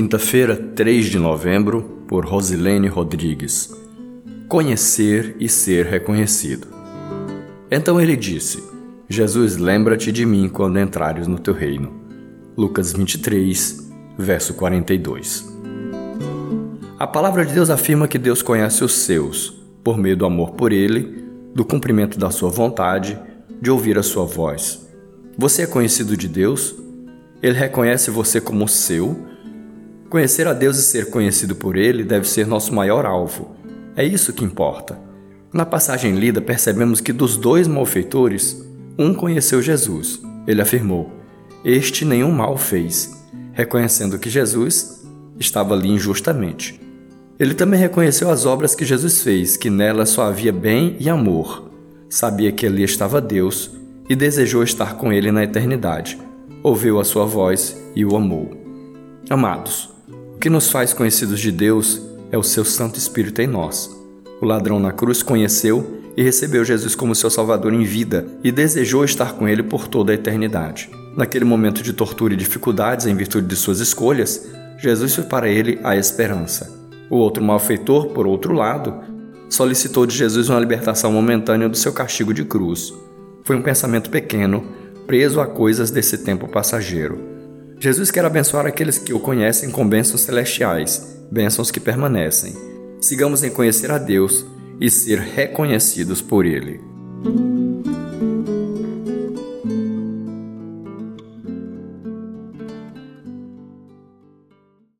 Quinta-feira, 3 de novembro, por Rosilene Rodrigues. Conhecer e ser reconhecido. Então ele disse: Jesus, lembra-te de mim quando entrares no teu reino. Lucas 23, verso 42. A palavra de Deus afirma que Deus conhece os seus, por meio do amor por ele, do cumprimento da sua vontade, de ouvir a sua voz. Você é conhecido de Deus? Ele reconhece você como seu Conhecer a Deus e ser conhecido por Ele deve ser nosso maior alvo. É isso que importa. Na passagem lida, percebemos que dos dois malfeitores, um conheceu Jesus. Ele afirmou: Este nenhum mal fez, reconhecendo que Jesus estava ali injustamente. Ele também reconheceu as obras que Jesus fez, que nelas só havia bem e amor. Sabia que ali estava Deus e desejou estar com ele na eternidade. Ouviu a sua voz e o amou. Amados, que nos faz conhecidos de Deus é o seu Santo Espírito em nós. O ladrão na cruz conheceu e recebeu Jesus como seu Salvador em vida e desejou estar com ele por toda a eternidade. Naquele momento de tortura e dificuldades em virtude de suas escolhas, Jesus foi para ele a esperança. O outro malfeitor, por outro lado, solicitou de Jesus uma libertação momentânea do seu castigo de cruz. Foi um pensamento pequeno, preso a coisas desse tempo passageiro. Jesus quer abençoar aqueles que o conhecem com bênçãos celestiais, bênçãos que permanecem. Sigamos em conhecer a Deus e ser reconhecidos por Ele.